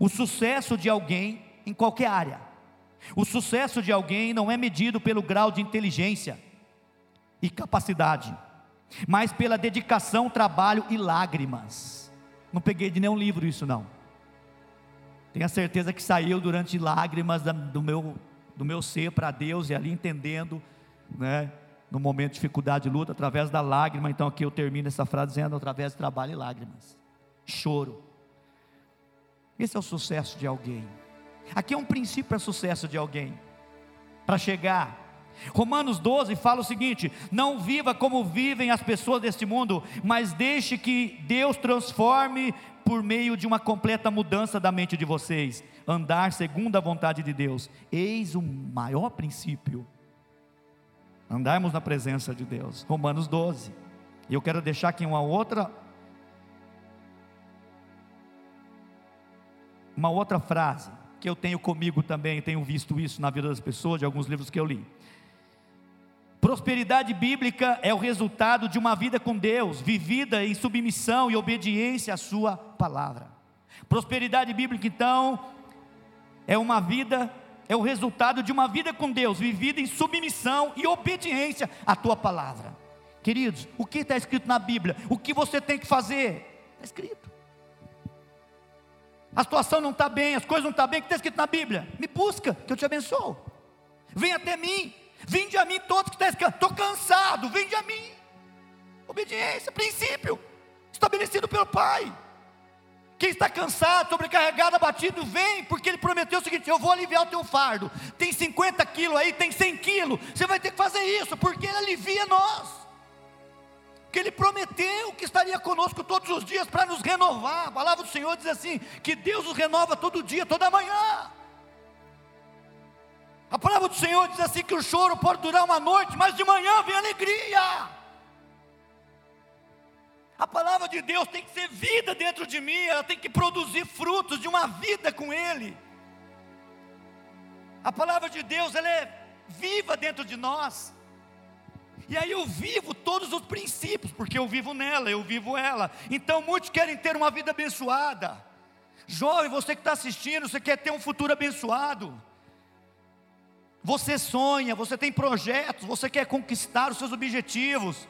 O sucesso de alguém em qualquer área. O sucesso de alguém não é medido pelo grau de inteligência e capacidade, mas pela dedicação, trabalho e lágrimas. Não peguei de nenhum livro isso não. Tenho certeza que saiu durante lágrimas do meu, do meu ser para Deus e ali entendendo, né, no momento de dificuldade e luta, através da lágrima. Então aqui eu termino essa frase dizendo através de trabalho e lágrimas. Choro. Esse é o sucesso de alguém. Aqui é um princípio para sucesso de alguém. Para chegar. Romanos 12 fala o seguinte: Não viva como vivem as pessoas deste mundo, mas deixe que Deus transforme por meio de uma completa mudança da mente de vocês, andar segundo a vontade de Deus. Eis o maior princípio. Andarmos na presença de Deus. Romanos 12. E eu quero deixar aqui uma outra uma outra frase que eu tenho comigo também, tenho visto isso na vida das pessoas, de alguns livros que eu li. Prosperidade bíblica é o resultado de uma vida com Deus, vivida em submissão e obediência à Sua palavra. Prosperidade bíblica, então, é uma vida, é o resultado de uma vida com Deus, vivida em submissão e obediência à Tua palavra. Queridos, o que está escrito na Bíblia? O que você tem que fazer? Está escrito. A situação não está bem, as coisas não estão bem, o que está escrito na Bíblia? Me busca, que eu te abençoo. Vem até mim, Vinde a mim todos que estão estou cansado, vinde a mim. Obediência, princípio, estabelecido pelo Pai. Quem está cansado, sobrecarregado, abatido, vem, porque Ele prometeu o seguinte: eu vou aliviar o teu fardo. Tem 50 quilos aí, tem 100 quilos. Você vai ter que fazer isso, porque Ele alivia nós. Porque Ele prometeu que estaria conosco todos os dias para nos renovar. A palavra do Senhor diz assim: que Deus nos renova todo dia, toda manhã. A palavra do Senhor diz assim: que o choro pode durar uma noite, mas de manhã vem alegria. A palavra de Deus tem que ser vida dentro de mim, ela tem que produzir frutos de uma vida com Ele. A palavra de Deus, ela é viva dentro de nós. E aí eu vivo todos os princípios, porque eu vivo nela, eu vivo ela. Então muitos querem ter uma vida abençoada. Jovem, você que está assistindo, você quer ter um futuro abençoado. Você sonha, você tem projetos, você quer conquistar os seus objetivos.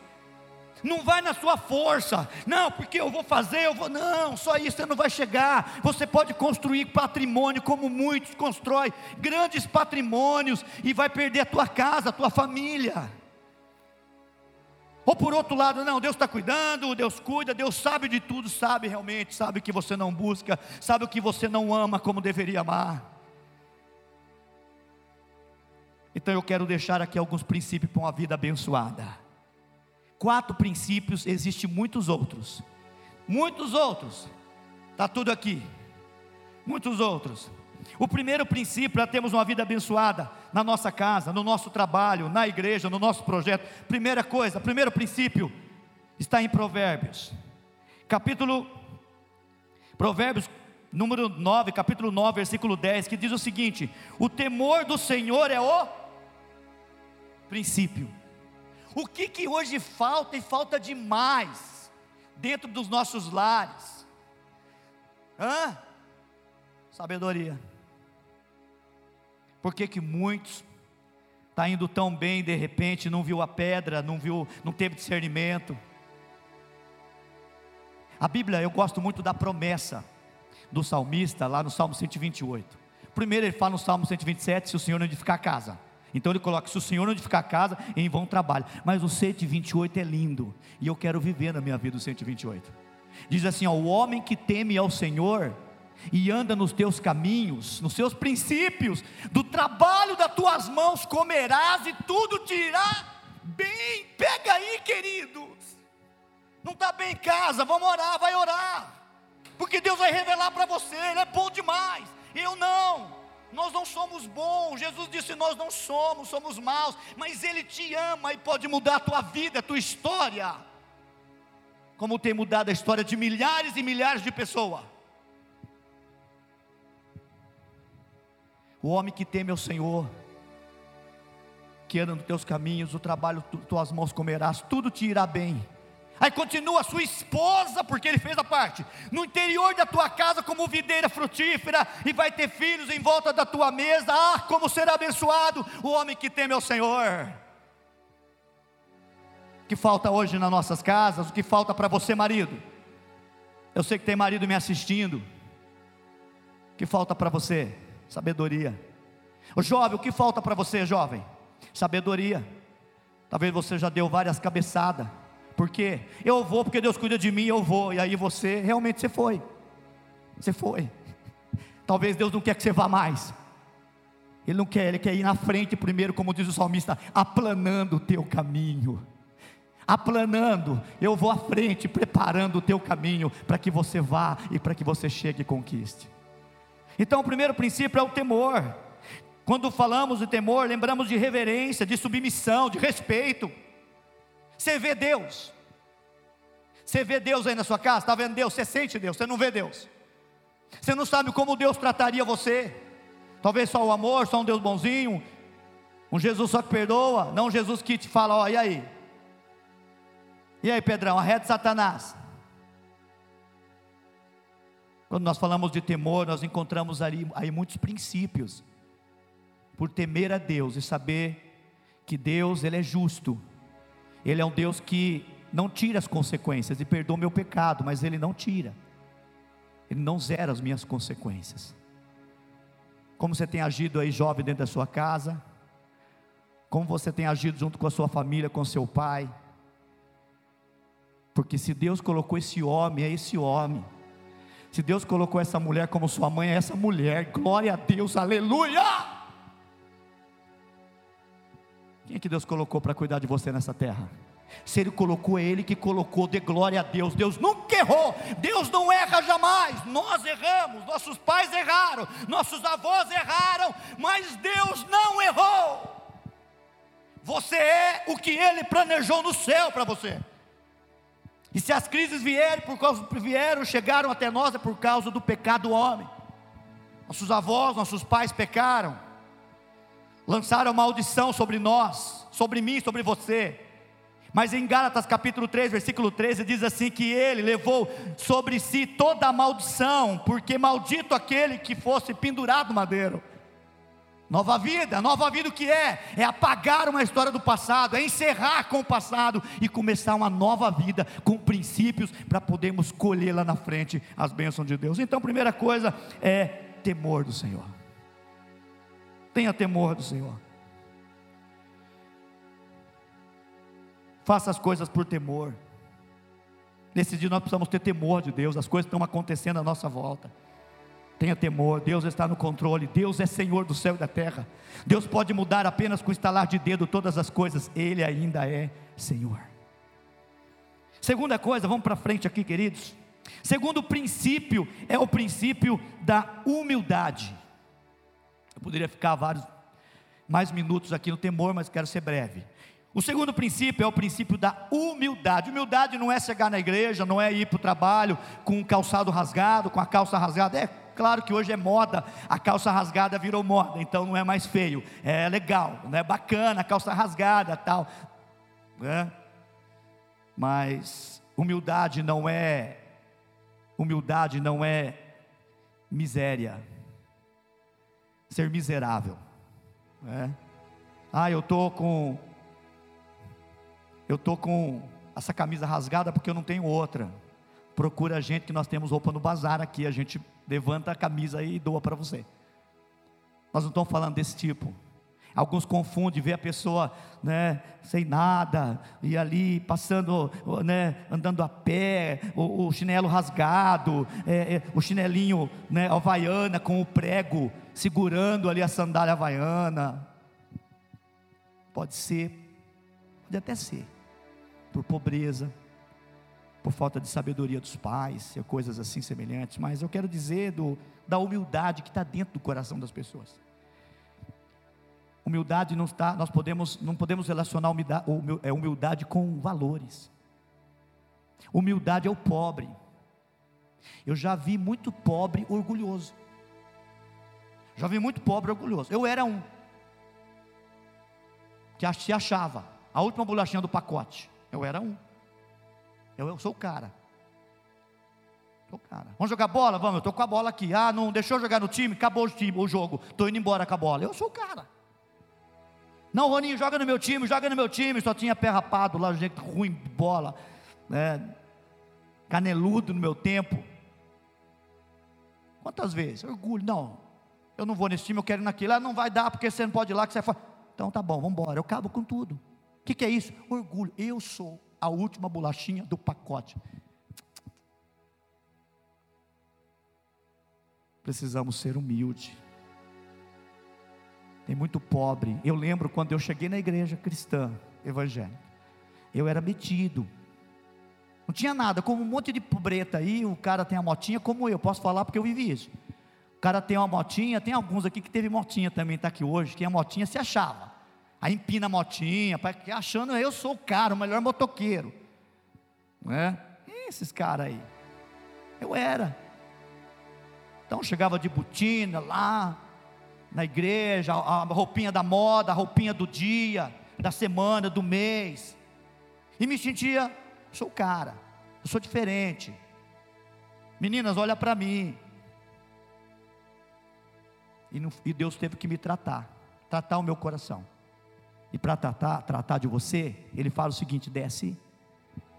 Não vai na sua força, não, porque eu vou fazer, eu vou, não, só isso você não vai chegar. Você pode construir patrimônio, como muitos constroem, grandes patrimônios, e vai perder a tua casa, a tua família. Ou por outro lado, não, Deus está cuidando, Deus cuida, Deus sabe de tudo, sabe realmente, sabe o que você não busca, sabe o que você não ama como deveria amar. Então eu quero deixar aqui alguns princípios para uma vida abençoada. Quatro princípios, existem muitos outros. Muitos outros. Está tudo aqui. Muitos outros. O primeiro princípio para termos uma vida abençoada na nossa casa, no nosso trabalho, na igreja, no nosso projeto. Primeira coisa, primeiro princípio está em Provérbios. Capítulo Provérbios número 9, capítulo 9, versículo 10, que diz o seguinte: O temor do Senhor é o princípio. O que que hoje falta e falta demais dentro dos nossos lares? Hã? Sabedoria. Por que que muitos está indo tão bem de repente não viu a pedra, não viu, não teve discernimento? A Bíblia, eu gosto muito da promessa do salmista lá no Salmo 128. Primeiro ele fala no Salmo 127, se o Senhor não edificar a casa. Então ele coloca: se o Senhor não edificar a casa, em vão trabalho. Mas o 128 é lindo, e eu quero viver na minha vida o 128. Diz assim: ó, o homem que teme ao Senhor e anda nos teus caminhos, nos seus princípios, do trabalho das tuas mãos comerás e tudo te irá bem. Pega aí, queridos. Não está bem em casa, vamos orar, vai orar. Porque Deus vai revelar para você, Ele é bom demais. Eu não. Nós não somos bons. Jesus disse: Nós não somos, somos maus. Mas Ele te ama e pode mudar a tua vida, a tua história. Como tem mudado a história de milhares e milhares de pessoas. O homem que teme ao Senhor, que anda nos teus caminhos, o trabalho, tuas mãos comerás, tudo te irá bem. Aí continua sua esposa, porque ele fez a parte, no interior da tua casa como videira frutífera, e vai ter filhos em volta da tua mesa. Ah, como será abençoado o homem que teme ao Senhor. O que falta hoje nas nossas casas? O que falta para você, marido? Eu sei que tem marido me assistindo. O que falta para você? Sabedoria. O jovem, o que falta para você, jovem? Sabedoria. Talvez você já deu várias cabeçadas por quê? Eu vou porque Deus cuida de mim, eu vou. E aí você, realmente você foi. Você foi. Talvez Deus não quer que você vá mais. Ele não quer, ele quer ir na frente primeiro, como diz o salmista, aplanando o teu caminho. Aplanando, eu vou à frente, preparando o teu caminho para que você vá e para que você chegue e conquiste. Então, o primeiro princípio é o temor. Quando falamos de temor, lembramos de reverência, de submissão, de respeito. Você vê Deus. Você vê Deus aí na sua casa? Está vendo Deus? Você sente Deus, você não vê Deus. Você não sabe como Deus trataria você. Talvez só o amor, só um Deus bonzinho. Um Jesus só que perdoa, não um Jesus que te fala, ó, e aí? E aí, Pedrão, arreta Satanás. Quando nós falamos de temor, nós encontramos aí, aí muitos princípios. Por temer a Deus e saber que Deus, Ele é justo ele é um Deus que não tira as consequências e perdoa meu pecado, mas Ele não tira, Ele não zera as minhas consequências. Como você tem agido aí, jovem, dentro da sua casa? Como você tem agido junto com a sua família, com seu pai? Porque se Deus colocou esse homem, é esse homem. Se Deus colocou essa mulher como sua mãe, é essa mulher. Glória a Deus, aleluia! Quem é que Deus colocou para cuidar de você nessa terra? Se Ele colocou, é Ele que colocou, dê glória a Deus. Deus nunca errou, Deus não erra jamais. Nós erramos, nossos pais erraram, nossos avós erraram, mas Deus não errou. Você é o que Ele planejou no céu para você. E se as crises vierem, por causa, vieram, chegaram até nós, é por causa do pecado do homem. Nossos avós, nossos pais pecaram lançaram maldição sobre nós, sobre mim, sobre você. Mas em Gálatas capítulo 3, versículo 13, diz assim: que ele levou sobre si toda a maldição, porque maldito aquele que fosse pendurado no madeiro. Nova vida, nova vida o que é? É apagar uma história do passado, é encerrar com o passado e começar uma nova vida com princípios para podermos colher lá na frente as bênçãos de Deus. Então, primeira coisa é temor do Senhor. Tenha temor do Senhor. Faça as coisas por temor. Nesse dia nós precisamos ter temor de Deus, as coisas estão acontecendo à nossa volta. Tenha temor, Deus está no controle, Deus é Senhor do céu e da terra. Deus pode mudar apenas com estalar de dedo todas as coisas, Ele ainda é Senhor. Segunda coisa, vamos para frente aqui, queridos. Segundo princípio é o princípio da humildade. Eu poderia ficar vários mais minutos aqui no temor, mas quero ser breve. O segundo princípio é o princípio da humildade. Humildade não é chegar na igreja, não é ir para o trabalho com o calçado rasgado, com a calça rasgada. É claro que hoje é moda, a calça rasgada virou moda, então não é mais feio, é legal, não é bacana, a calça rasgada tal. Né? Mas humildade não é humildade não é miséria ser miserável. É. Ah, eu tô com eu tô com essa camisa rasgada porque eu não tenho outra. Procura a gente que nós temos roupa no bazar aqui, a gente levanta a camisa e doa para você. Nós não estamos falando desse tipo. Alguns confundem, vê a pessoa, né, sem nada, e ali passando, né, andando a pé, o, o chinelo rasgado, é, é, o chinelinho, né, havaiana com o prego, segurando ali a sandália havaiana. Pode ser, pode até ser, por pobreza, por falta de sabedoria dos pais, coisas assim semelhantes, mas eu quero dizer do, da humildade que está dentro do coração das pessoas. Humildade não está, nós podemos, não podemos relacionar humildade, é humildade com valores. Humildade é o pobre. Eu já vi muito pobre orgulhoso. Vi muito pobre orgulhoso. Eu era um que se achava a última bolachinha do pacote. Eu era um. Eu, eu sou o cara. Sou o cara. Vamos jogar bola? Vamos, eu estou com a bola aqui. Ah, não deixou jogar no time? Acabou o time, o jogo. Estou indo embora com a bola. Eu sou o cara. Não, Roninho, joga no meu time, joga no meu time. Só tinha pé rapado lá, gente ruim de bola. Né? Caneludo no meu tempo. Quantas vezes? Orgulho, não. Eu não vou nesse time, eu quero ir naquele. Ah, não vai dar porque você não pode ir lá que você é fora. Então tá bom, vamos embora. Eu cabo com tudo. O que, que é isso? Orgulho. Eu sou a última bolachinha do pacote. Precisamos ser humildes. Tem muito pobre. Eu lembro quando eu cheguei na igreja cristã, evangélica. Eu era metido. Não tinha nada, como um monte de pobreta aí, o cara tem a motinha como eu, posso falar porque eu vivi isso. O cara tem uma motinha, tem alguns aqui que teve motinha também, está aqui hoje, que a motinha se achava. Aí empina a motinha, achando eu sou o cara, o melhor motoqueiro. Não é? Esses caras aí. Eu era. Então chegava de botina lá, na igreja, a roupinha da moda, a roupinha do dia, da semana, do mês. E me sentia, sou o cara, eu sou diferente. Meninas, olha para mim. E, não, e, Deus teve que me tratar, tratar o meu coração. E para tratar, tratar de você, Ele fala o seguinte: desce,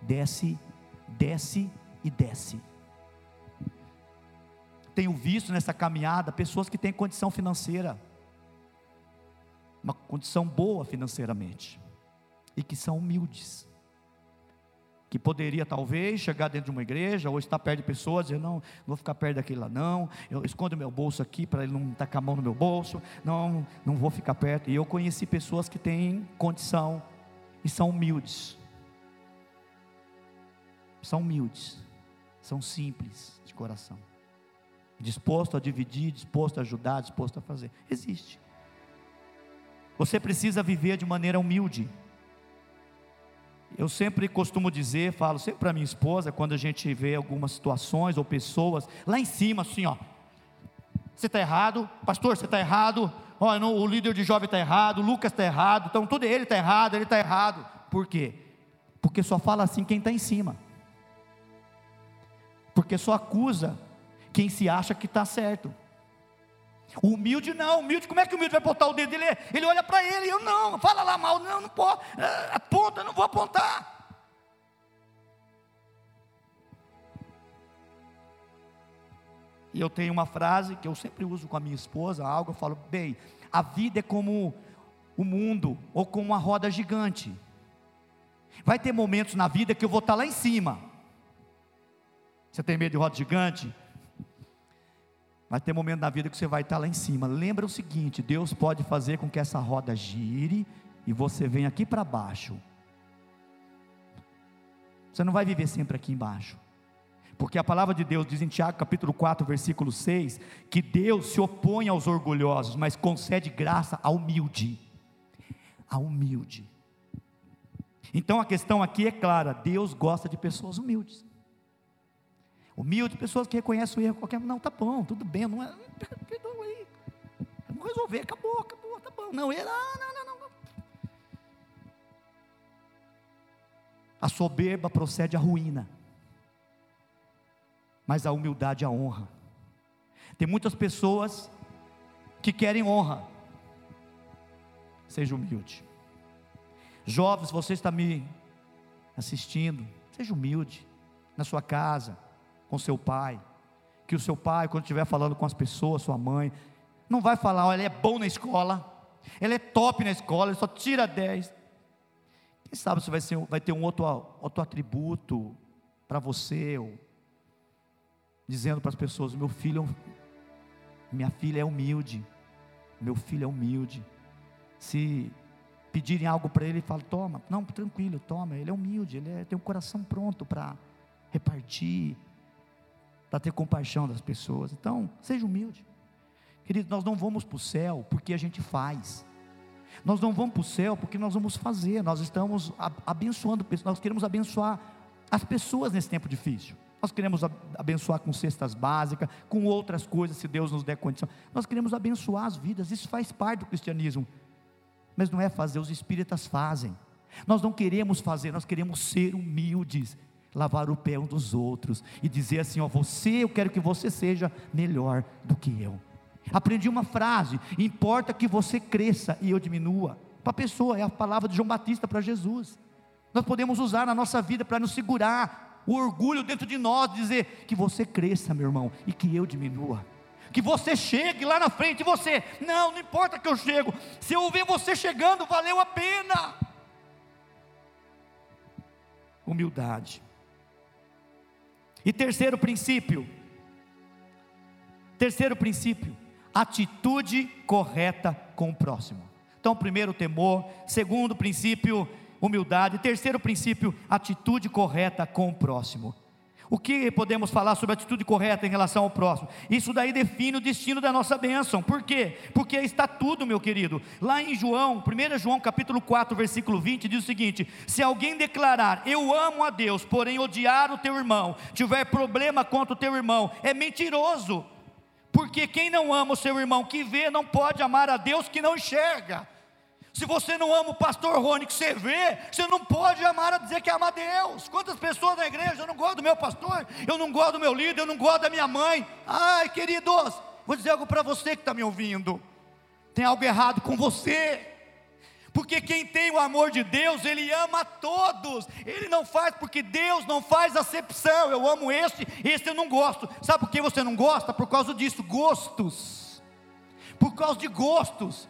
desce, desce e desce. Tenho visto nessa caminhada pessoas que têm condição financeira, uma condição boa financeiramente, e que são humildes que poderia talvez chegar dentro de uma igreja ou estar perto de pessoas, dizer, não, não vou ficar perto daquele lá não, eu escondo meu bolso aqui para ele não tacar a mão no meu bolso, não, não vou ficar perto. E eu conheci pessoas que têm condição e são humildes. São humildes, são simples de coração. Disposto a dividir, disposto a ajudar, disposto a fazer. Existe. Você precisa viver de maneira humilde. Eu sempre costumo dizer, falo sempre para minha esposa, quando a gente vê algumas situações ou pessoas, lá em cima, assim, ó. Você está errado, pastor, você está errado, ó, não, o líder de jovem está errado, o Lucas está errado, então tudo ele está errado, ele está errado. Por quê? Porque só fala assim quem está em cima. Porque só acusa quem se acha que está certo. Humilde não, humilde, como é que o humilde vai apontar o dedo? Ele, ele olha para ele, eu não, fala lá mal, não, não pode, é, aponta, não vou apontar. E eu tenho uma frase que eu sempre uso com a minha esposa, algo, eu falo, bem, a vida é como o mundo, ou como uma roda gigante. Vai ter momentos na vida que eu vou estar lá em cima. Você tem medo de roda gigante? Vai ter momento na vida que você vai estar lá em cima. Lembra o seguinte: Deus pode fazer com que essa roda gire e você venha aqui para baixo. Você não vai viver sempre aqui embaixo. Porque a palavra de Deus diz em Tiago capítulo 4, versículo 6, que Deus se opõe aos orgulhosos, mas concede graça ao humilde. A humilde. Então a questão aqui é clara: Deus gosta de pessoas humildes. Humilde, pessoas que reconhecem o erro qualquer. Não, tá bom, tudo bem, não é. Perdoa aí. Vamos resolver, acabou, acabou, tá bom. Não, ele, ah, não, não, não. A soberba procede à ruína, mas a humildade a honra. Tem muitas pessoas que querem honra. Seja humilde. Jovens, você está me assistindo, seja humilde na sua casa com seu pai. Que o seu pai, quando estiver falando com as pessoas, sua mãe, não vai falar, olha, ele é bom na escola, ele é top na escola, ele só tira 10. Quem sabe você vai, ser, vai ter um outro, outro atributo para você, ou, dizendo para as pessoas: meu filho, minha filha é humilde, meu filho é humilde. Se pedirem algo para ele, fala: toma, não, tranquilo, toma, ele é humilde, ele é, tem um coração pronto para repartir, para ter compaixão das pessoas. Então, seja humilde. Querido, nós não vamos para o céu porque a gente faz. Nós não vamos para o céu porque nós vamos fazer. Nós estamos abençoando, nós queremos abençoar as pessoas nesse tempo difícil. Nós queremos abençoar com cestas básicas, com outras coisas, se Deus nos der condição. Nós queremos abençoar as vidas, isso faz parte do cristianismo. Mas não é fazer, os espíritas fazem. Nós não queremos fazer, nós queremos ser humildes lavar o pé um dos outros e dizer assim: ó, você, eu quero que você seja melhor do que eu. Aprendi uma frase: importa que você cresça e eu diminua. Para a pessoa, é a palavra de João Batista para Jesus. Nós podemos usar na nossa vida para nos segurar o orgulho dentro de nós, dizer que você cresça, meu irmão, e que eu diminua. Que você chegue lá na frente e você, não, não importa que eu chego, se eu ver você chegando, valeu a pena. Humildade. E terceiro princípio, terceiro princípio, atitude correta com o próximo. Então, primeiro, temor. Segundo princípio, humildade. Terceiro princípio, atitude correta com o próximo. O que podemos falar sobre atitude correta em relação ao próximo? Isso daí define o destino da nossa bênção. Por quê? Porque está tudo, meu querido. Lá em João, 1 João capítulo 4, versículo 20, diz o seguinte: Se alguém declarar, eu amo a Deus, porém odiar o teu irmão, tiver problema contra o teu irmão, é mentiroso. Porque quem não ama o seu irmão que vê, não pode amar a Deus que não enxerga. Se você não ama o pastor Rony que você vê, você não pode amar a dizer que ama a Deus. Quantas pessoas na igreja, eu não gosto do meu pastor, eu não gosto do meu líder, eu não gosto da minha mãe. Ai, queridos, vou dizer algo para você que está me ouvindo. Tem algo errado com você. Porque quem tem o amor de Deus, ele ama a todos. Ele não faz porque Deus não faz acepção. Eu amo esse, esse eu não gosto. Sabe por que você não gosta? Por causa disso, gostos. Por causa de gostos.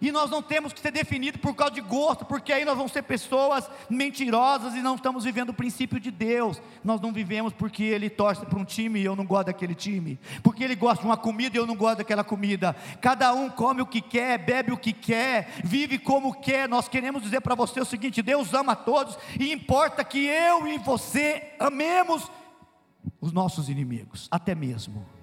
E nós não temos que ser definidos por causa de gosto, porque aí nós vamos ser pessoas mentirosas e não estamos vivendo o princípio de Deus. Nós não vivemos porque ele torce para um time e eu não gosto daquele time, porque ele gosta de uma comida e eu não gosto daquela comida. Cada um come o que quer, bebe o que quer, vive como quer. Nós queremos dizer para você o seguinte: Deus ama a todos e importa que eu e você amemos os nossos inimigos, até mesmo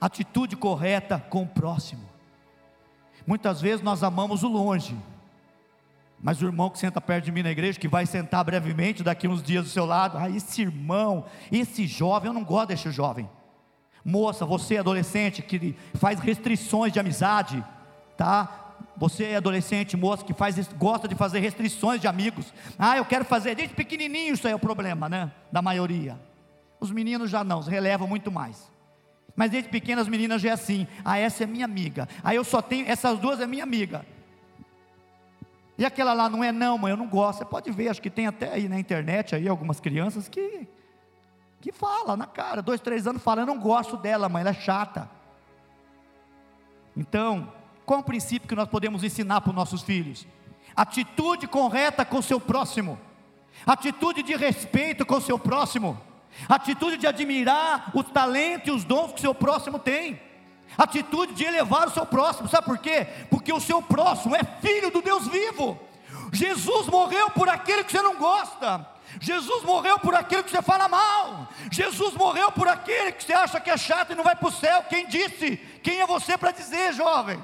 atitude correta com o próximo. Muitas vezes nós amamos o longe, mas o irmão que senta perto de mim na igreja, que vai sentar brevemente daqui uns dias do seu lado, ah, esse irmão, esse jovem, eu não gosto desse jovem. Moça, você é adolescente que faz restrições de amizade, tá? Você é adolescente, moça, que faz, gosta de fazer restrições de amigos. Ah, eu quero fazer desde pequenininho, isso aí é o problema, né? Da maioria. Os meninos já não, relevam muito mais. Mas desde pequena as meninas já é assim: ah, essa é minha amiga. Aí eu só tenho, essas duas é minha amiga. E aquela lá não é não, mãe, eu não gosto. Você pode ver, acho que tem até aí na internet aí algumas crianças que que fala na cara, dois, três anos falando, eu não gosto dela, mãe, ela é chata. Então, qual o princípio que nós podemos ensinar para os nossos filhos? Atitude correta com o seu próximo, atitude de respeito com o seu próximo atitude de admirar o talento e os dons que seu próximo tem, atitude de elevar o seu próximo, sabe por quê? Porque o seu próximo é filho do Deus vivo. Jesus morreu por aquele que você não gosta. Jesus morreu por aquele que você fala mal. Jesus morreu por aquele que você acha que é chato e não vai para o céu. Quem disse? Quem é você para dizer, jovem?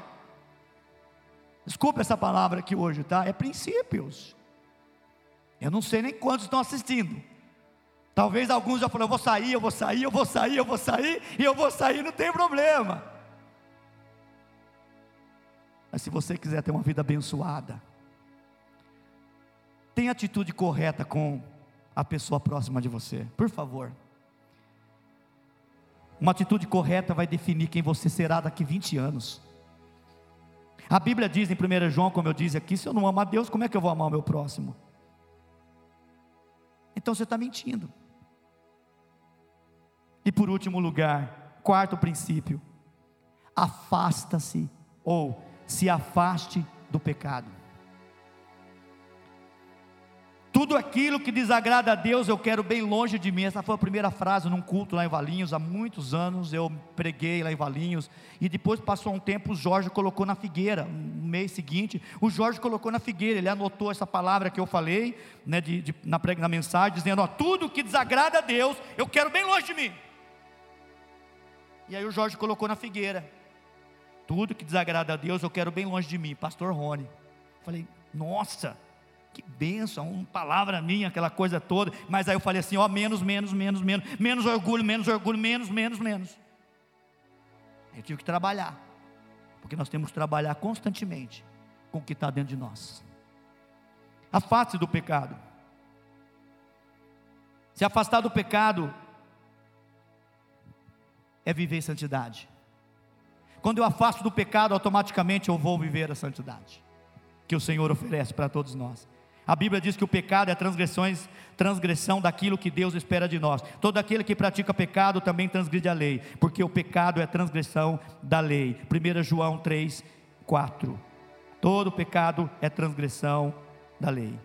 Desculpa essa palavra aqui hoje, tá? É princípios. Eu não sei nem quantos estão assistindo. Talvez alguns já falaram, eu vou sair, eu vou sair, eu vou sair, eu vou sair, e eu vou sair, não tem problema. Mas se você quiser ter uma vida abençoada, tenha atitude correta com a pessoa próxima de você, por favor. Uma atitude correta vai definir quem você será daqui 20 anos. A Bíblia diz em 1 João, como eu disse aqui, se eu não amo a Deus, como é que eu vou amar o meu próximo? Então você está mentindo. E por último lugar, quarto princípio, afasta-se ou se afaste do pecado. Tudo aquilo que desagrada a Deus eu quero bem longe de mim. Essa foi a primeira frase num culto lá em Valinhos, há muitos anos eu preguei lá em Valinhos. E depois passou um tempo, o Jorge colocou na figueira. No mês seguinte, o Jorge colocou na figueira. Ele anotou essa palavra que eu falei né, de, de, na, na mensagem, dizendo: ó, Tudo que desagrada a Deus eu quero bem longe de mim. E aí o Jorge colocou na figueira. Tudo que desagrada a Deus, eu quero bem longe de mim, Pastor Rony. Falei, nossa, que bênção, uma palavra minha, aquela coisa toda. Mas aí eu falei assim: ó, menos, menos, menos, menos, menos orgulho, menos orgulho, menos, menos, menos. Eu tive que trabalhar, porque nós temos que trabalhar constantemente com o que está dentro de nós. Afaste do pecado. Se afastar do pecado é viver em santidade. Quando eu afasto do pecado, automaticamente eu vou viver a santidade que o Senhor oferece para todos nós. A Bíblia diz que o pecado é transgressões, transgressão daquilo que Deus espera de nós. Todo aquele que pratica pecado também transgride a lei, porque o pecado é transgressão da lei. 1 João 3, 4. Todo pecado é transgressão da lei.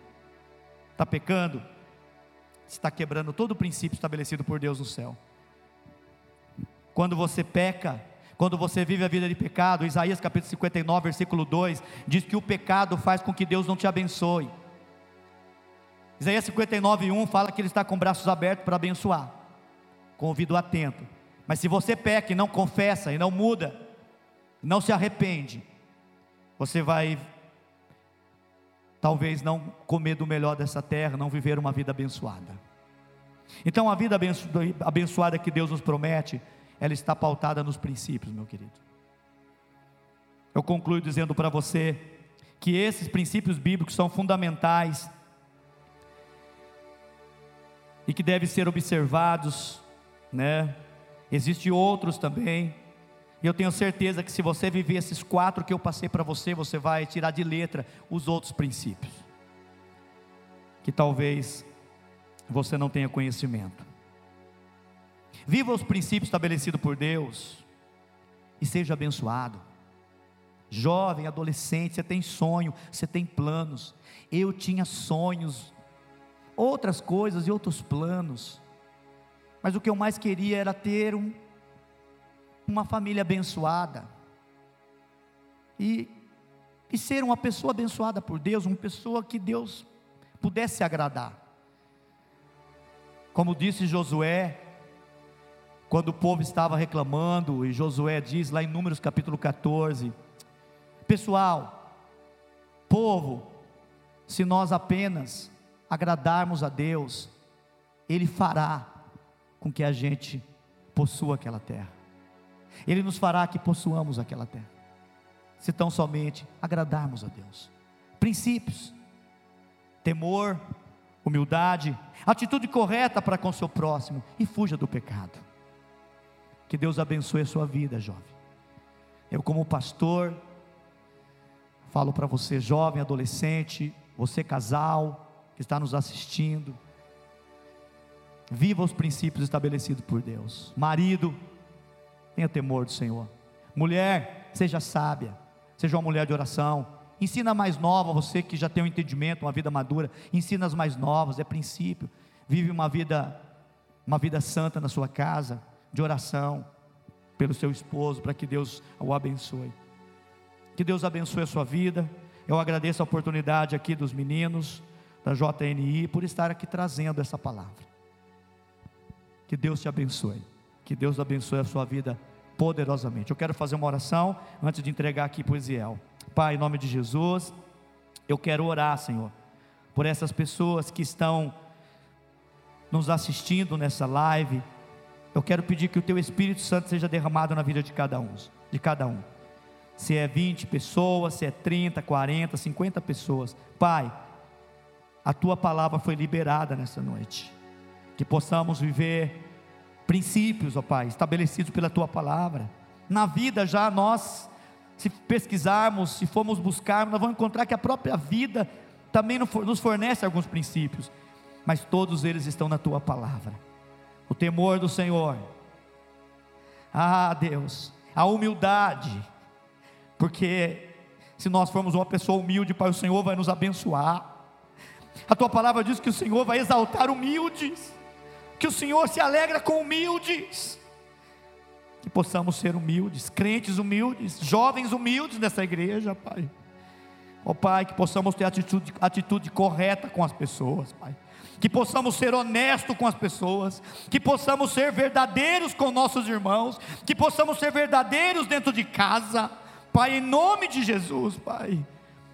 Está pecando? Está quebrando todo o princípio estabelecido por Deus no céu. Quando você peca, quando você vive a vida de pecado, Isaías capítulo 59, versículo 2, diz que o pecado faz com que Deus não te abençoe. Isaías 59, 1 fala que ele está com braços abertos para abençoar, com ouvido atento. Mas se você peca e não confessa e não muda, não se arrepende, você vai talvez não comer do melhor dessa terra, não viver uma vida abençoada. Então a vida abençoada que Deus nos promete, ela está pautada nos princípios, meu querido. Eu concluo dizendo para você que esses princípios bíblicos são fundamentais e que devem ser observados, né? Existem outros também. E eu tenho certeza que se você viver esses quatro que eu passei para você, você vai tirar de letra os outros princípios. Que talvez você não tenha conhecimento. Viva os princípios estabelecidos por Deus e seja abençoado. Jovem, adolescente, você tem sonho, você tem planos. Eu tinha sonhos outras coisas e outros planos. Mas o que eu mais queria era ter um, uma família abençoada. E, e ser uma pessoa abençoada por Deus, uma pessoa que Deus pudesse agradar. Como disse Josué, quando o povo estava reclamando, e Josué diz lá em Números capítulo 14: Pessoal, povo, se nós apenas agradarmos a Deus, Ele fará com que a gente possua aquela terra. Ele nos fará que possuamos aquela terra. Se tão somente agradarmos a Deus. Princípios: temor, humildade, atitude correta para com seu próximo e fuja do pecado. Que Deus abençoe a sua vida, jovem. Eu, como pastor, falo para você, jovem, adolescente, você casal, que está nos assistindo. Viva os princípios estabelecidos por Deus. Marido, tenha temor do Senhor. Mulher, seja sábia, seja uma mulher de oração. Ensina mais nova, você que já tem um entendimento, uma vida madura, ensina as mais novas, é princípio. Vive uma vida uma vida santa na sua casa, de oração pelo seu esposo, para que Deus o abençoe. Que Deus abençoe a sua vida. Eu agradeço a oportunidade aqui dos meninos da JNI por estar aqui trazendo essa palavra. Que Deus te abençoe. Que Deus abençoe a sua vida poderosamente. Eu quero fazer uma oração antes de entregar aqui para o Isiel. Pai, em nome de Jesus, eu quero orar, Senhor, por essas pessoas que estão nos assistindo nessa live. Eu quero pedir que o Teu Espírito Santo seja derramado na vida de cada um, de cada um. Se é 20 pessoas, se é 30, 40, 50 pessoas. Pai, a tua palavra foi liberada nessa noite. Que possamos viver princípios, ó Pai, estabelecidos pela tua palavra. Na vida já nós, se pesquisarmos, se formos buscarmos, nós vamos encontrar que a própria vida também nos fornece alguns princípios, mas todos eles estão na tua palavra. O temor do Senhor, ah Deus, a humildade, porque se nós formos uma pessoa humilde, Pai, o Senhor vai nos abençoar. A tua palavra diz que o Senhor vai exaltar humildes, que o Senhor se alegra com humildes. Que possamos ser humildes, crentes humildes, jovens humildes nessa igreja, Pai. Ó oh, Pai, que possamos ter atitude, atitude correta com as pessoas, Pai. Que possamos ser honestos com as pessoas, que possamos ser verdadeiros com nossos irmãos, que possamos ser verdadeiros dentro de casa, Pai, em nome de Jesus, Pai.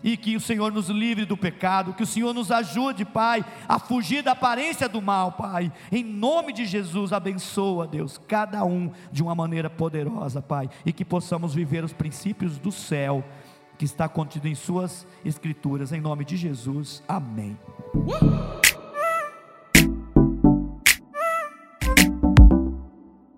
E que o Senhor nos livre do pecado, que o Senhor nos ajude, Pai, a fugir da aparência do mal, Pai. Em nome de Jesus, abençoa, Deus, cada um de uma maneira poderosa, Pai, e que possamos viver os princípios do céu que está contido em Suas Escrituras, em nome de Jesus, amém. Uh!